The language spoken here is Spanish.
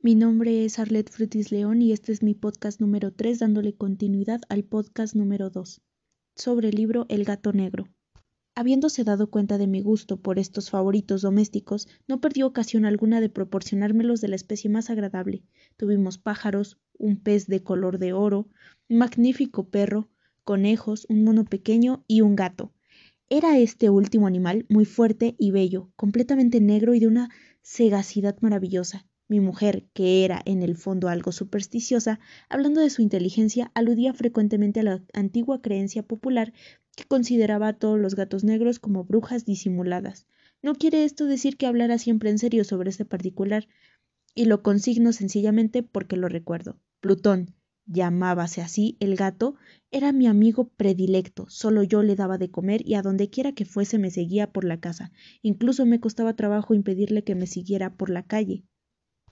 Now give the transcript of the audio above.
Mi nombre es Arlette Frutis León y este es mi podcast número 3 dándole continuidad al podcast número 2 sobre el libro El gato negro. Habiéndose dado cuenta de mi gusto por estos favoritos domésticos, no perdió ocasión alguna de proporcionármelos de la especie más agradable. Tuvimos pájaros, un pez de color de oro, un magnífico perro, conejos, un mono pequeño y un gato. Era este último animal muy fuerte y bello, completamente negro y de una sagacidad maravillosa. Mi mujer, que era en el fondo algo supersticiosa, hablando de su inteligencia, aludía frecuentemente a la antigua creencia popular que consideraba a todos los gatos negros como brujas disimuladas. No quiere esto decir que hablara siempre en serio sobre este particular, y lo consigno sencillamente porque lo recuerdo. Plutón, llamábase así el gato, era mi amigo predilecto, solo yo le daba de comer y a donde quiera que fuese me seguía por la casa, incluso me costaba trabajo impedirle que me siguiera por la calle.